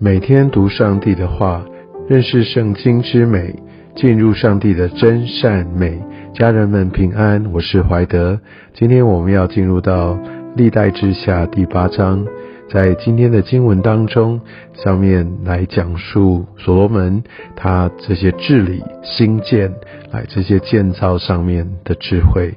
每天读上帝的话，认识圣经之美，进入上帝的真善美。家人们平安，我是怀德。今天我们要进入到历代之下第八章，在今天的经文当中，上面来讲述所罗门他这些治理、兴建、来这些建造上面的智慧。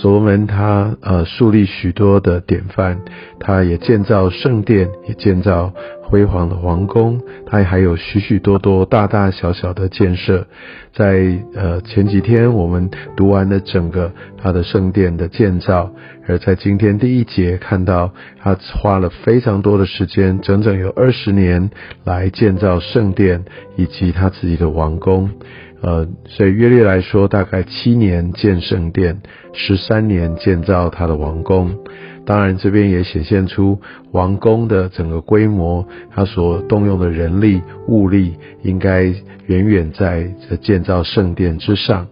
所罗门他呃树立许多的典范，他也建造圣殿，也建造辉煌的皇宫，他还有许许多多大大小小的建设。在呃前几天我们读完了整个他的圣殿的建造，而在今天第一节看到他花了非常多的时间，整整有二十年来建造圣殿以及他自己的王宫。呃，所以约略来说，大概七年建圣殿，十三年建造他的王宫。当然，这边也显现出王宫的整个规模，他所动用的人力物力，应该远远在建造圣殿之上。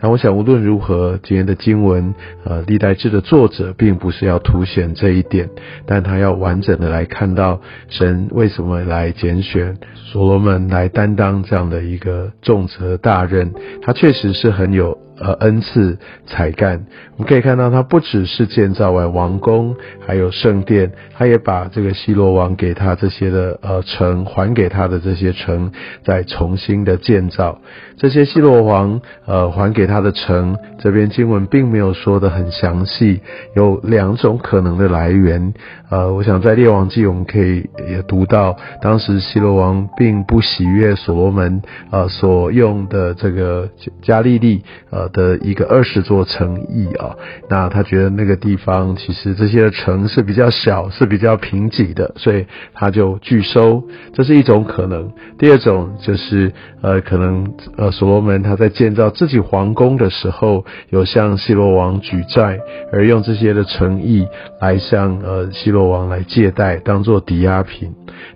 但我想，无论如何，今天的经文，呃，历代志的作者并不是要凸显这一点，但他要完整的来看到神为什么来拣选所罗门来担当这样的一个重责大任，他确实是很有。呃，恩赐才干，我们可以看到，他不只是建造完王宫，还有圣殿，他也把这个西罗王给他这些的呃城还给他的这些城，再重新的建造。这些西罗王呃还给他的城，这边经文并没有说的很详细，有两种可能的来源。呃，我想在列王记我们可以也读到，当时西罗王并不喜悦所罗门呃所用的这个加利利呃。的一个二十座城邑啊，那他觉得那个地方其实这些城是比较小，是比较贫瘠的，所以他就拒收，这是一种可能。第二种就是呃，可能呃，所罗门他在建造自己皇工的时候，有向西罗王举债，而用这些的诚意来向呃西罗王来借贷，当做抵押品。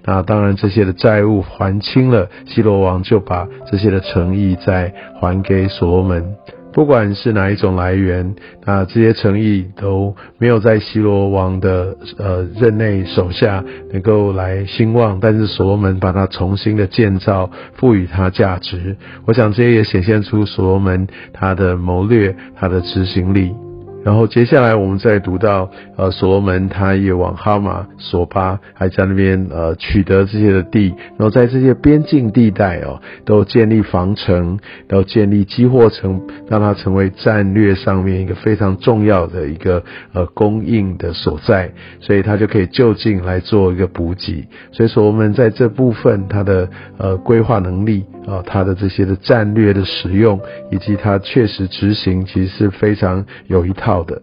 那当然这些的债务还清了，西罗王就把这些的诚意再还给所罗门。不管是哪一种来源，那这些诚意都没有在西罗王的呃任内手下能够来兴旺，但是所罗门把它重新的建造，赋予它价值。我想这些也显现出所罗门他的谋略，他的执行力。然后接下来我们再读到，呃，所罗门他也往哈马、索巴，还在那边呃取得这些的地，然后在这些边境地带哦，都建立防城，然后建立积货城，让它成为战略上面一个非常重要的一个呃供应的所在，所以他就可以就近来做一个补给。所以说我们在这部分他的呃规划能力啊，他的这些的战略的使用，以及他确实执行，其实是非常有一套。的，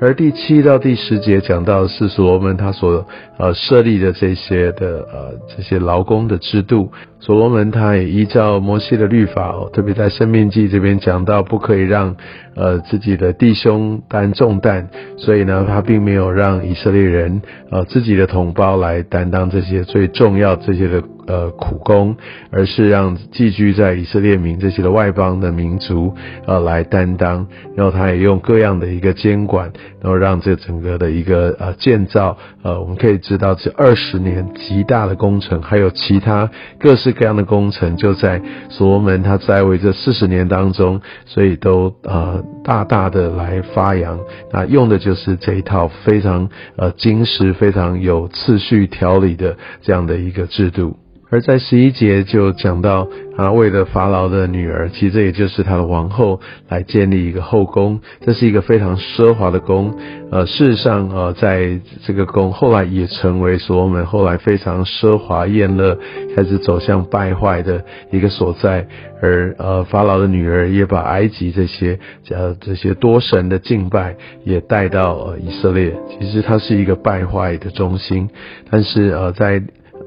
而第七到第十节讲到的是所罗门他所呃设立的这些的呃这些劳工的制度，所罗门他也依照摩西的律法哦，特别在生命记这边讲到不可以让呃自己的弟兄担重担，所以呢他并没有让以色列人呃自己的同胞来担当这些最重要这些的。呃，苦工，而是让寄居在以色列民这些的外邦的民族，呃，来担当。然后他也用各样的一个监管，然后让这整个的一个呃建造，呃，我们可以知道这二十年极大的工程，还有其他各式各样的工程，就在所罗门他在位这四十年当中，所以都呃大大的来发扬。那用的就是这一套非常呃精实、非常有次序条理的这样的一个制度。而在十一节就讲到，啊，为了法老的女儿，其实这也就是他的王后，来建立一个后宫，这是一个非常奢华的宫。呃，事实上，呃，在这个宫后来也成为所罗门后来非常奢华宴乐，开始走向败坏的一个所在。而呃，法老的女儿也把埃及这些呃这些多神的敬拜也带到以色列，其实它是一个败坏的中心。但是呃，在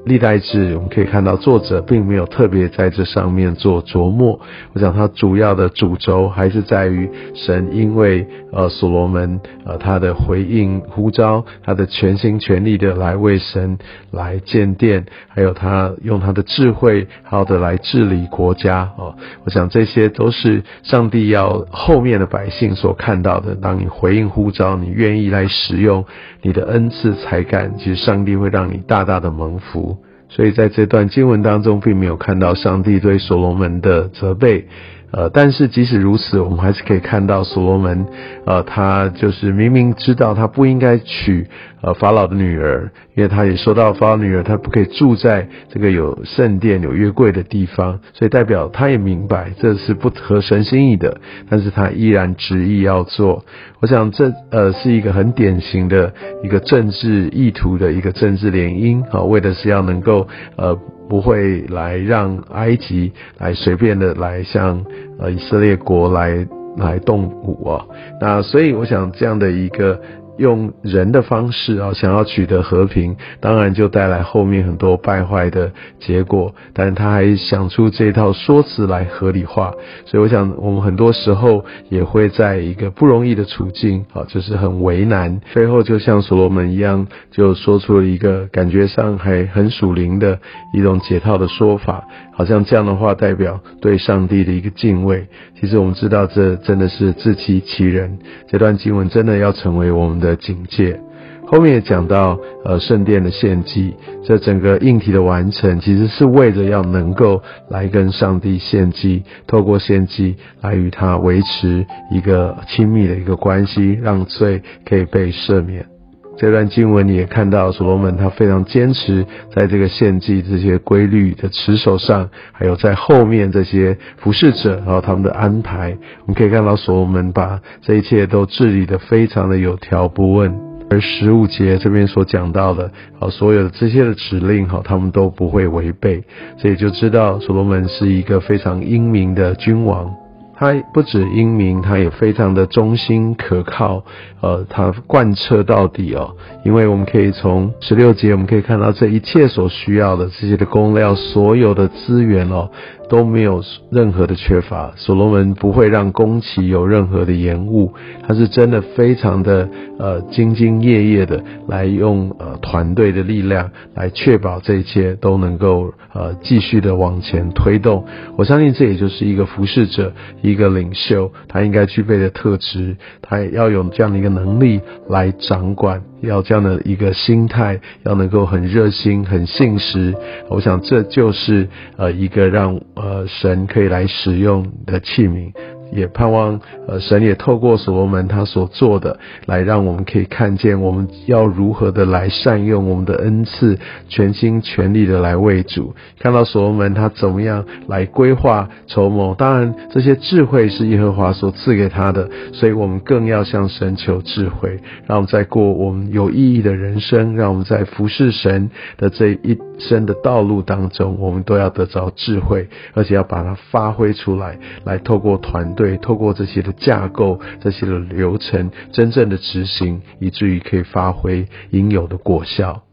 历代志，我们可以看到作者并没有特别在这上面做琢磨。我想他主要的主轴还是在于神，因为呃所罗门呃他的回应呼召，他的全心全力的来为神来建殿，还有他用他的智慧好的来治理国家哦。我想这些都是上帝要后面的百姓所看到的。当你回应呼召，你愿意来使用你的恩赐才干，其实上帝会让你大大的蒙福。所以在这段经文当中，并没有看到上帝对所罗门的责备。呃，但是即使如此，我们还是可以看到所罗门，呃，他就是明明知道他不应该娶呃法老的女儿，因为他也说到法老女儿他不可以住在这个有圣殿有约柜的地方，所以代表他也明白这是不合神心意的，但是他依然执意要做。我想这呃是一个很典型的一个政治意图的一个政治联姻啊，为的是要能够呃。不会来让埃及来随便的来向呃以色列国来来动武啊，那所以我想这样的一个。用人的方式啊，想要取得和平，当然就带来后面很多败坏的结果。但他还想出这套说辞来合理化，所以我想我们很多时候也会在一个不容易的处境啊，就是很为难。最后就像所罗门一样，就说出了一个感觉上还很属灵的一种解套的说法，好像这样的话代表对上帝的一个敬畏。其实我们知道，这真的是自欺欺人。这段经文真的要成为我们的的警戒。后面也讲到，呃，圣殿的献祭，这整个应体的完成，其实是为了要能够来跟上帝献祭，透过献祭来与他维持一个亲密的一个关系，让罪可以被赦免。这段经文你也看到，所罗门他非常坚持在这个献祭这些规律的持守上，还有在后面这些服侍者，然后他们的安排，我们可以看到所罗门把这一切都治理的非常的有条不紊。而十五节这边所讲到的，好，所有的这些的指令，哈，他们都不会违背，所以就知道所罗门是一个非常英明的君王。他不止英明，他也非常的忠心可靠，呃，他贯彻到底哦。因为我们可以从十六节，我们可以看到这一切所需要的这些的工料，所有的资源哦。都没有任何的缺乏，所罗门不会让工期有任何的延误，他是真的非常的呃兢兢业业的来用呃团队的力量来确保这一切都能够呃继续的往前推动。我相信这也就是一个服侍者、一个领袖他应该具备的特质，他也要有这样的一个能力来掌管。要这样的一个心态，要能够很热心、很信实，我想这就是呃一个让呃神可以来使用的器皿。也盼望，呃，神也透过所罗门他所做的，来让我们可以看见，我们要如何的来善用我们的恩赐，全心全力的来为主。看到所罗门他怎么样来规划筹谋，当然这些智慧是耶和华所赐给他的，所以我们更要向神求智慧，让我们在过我们有意义的人生，让我们在服侍神的这一生的道路当中，我们都要得着智慧，而且要把它发挥出来，来透过团。对，透过这些的架构、这些的流程，真正的执行，以至于可以发挥应有的果效。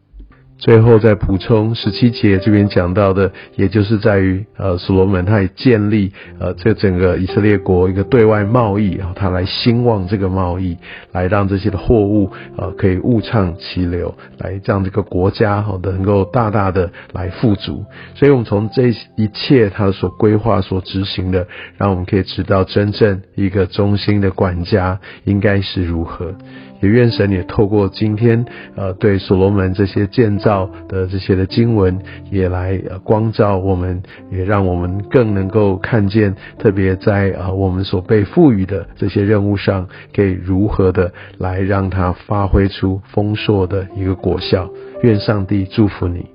最后再补充十七节这边讲到的，也就是在于呃，所罗门他也建立呃这整个以色列国一个对外贸易然后，他来兴旺这个贸易，来让这些的货物呃可以物畅其流，来让这个国家哈能够大大的来富足。所以我们从这一切他所规划、所执行的，让我们可以知道真正一个中心的管家应该是如何。也愿神也透过今天，呃，对所罗门这些建照的这些的经文，也来光照我们，也让我们更能够看见，特别在啊我们所被赋予的这些任务上，可以如何的来让它发挥出丰硕的一个果效。愿上帝祝福你。